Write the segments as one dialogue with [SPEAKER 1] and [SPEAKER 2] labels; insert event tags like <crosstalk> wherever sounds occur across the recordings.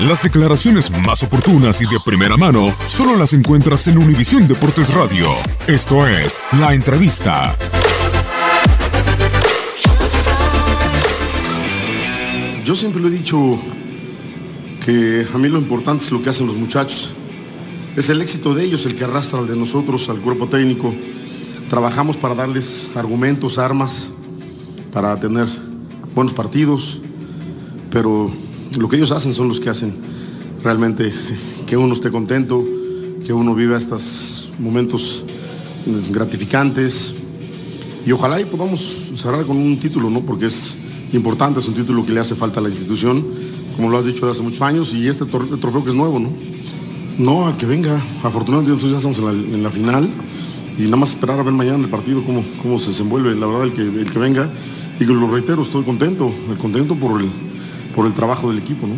[SPEAKER 1] Las declaraciones más oportunas y de primera mano solo las encuentras en Univisión Deportes Radio. Esto es La Entrevista.
[SPEAKER 2] Yo siempre lo he dicho que a mí lo importante es lo que hacen los muchachos. Es el éxito de ellos el que arrastra al de nosotros, al cuerpo técnico. Trabajamos para darles argumentos, armas, para tener buenos partidos, pero lo que ellos hacen son los que hacen realmente que uno esté contento, que uno viva estos momentos gratificantes y ojalá y podamos cerrar con un título, ¿no? Porque es importante, es un título que le hace falta a la institución, como lo has dicho de hace muchos años, y este trofeo que es nuevo, ¿no? No, al que venga. Afortunadamente nosotros ya estamos en la, final y nada más esperar a ver mañana el partido cómo, cómo se desenvuelve, la verdad, el que, el que venga. Y lo reitero, estoy contento, contento por el, por el trabajo del equipo, ¿no?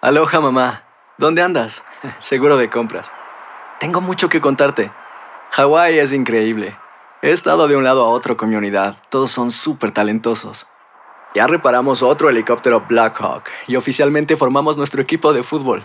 [SPEAKER 3] Aloha mamá, ¿dónde andas? <laughs> Seguro de compras. Tengo mucho que contarte. Hawái es increíble. He estado de un lado a otro con mi unidad. Todos son súper talentosos. Ya reparamos otro helicóptero Blackhawk y oficialmente formamos nuestro equipo de fútbol.